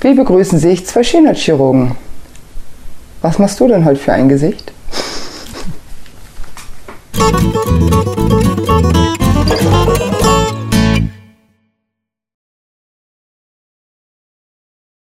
Wie begrüßen sich zwei Schönheitschirurgen? Was machst du denn heute für ein Gesicht?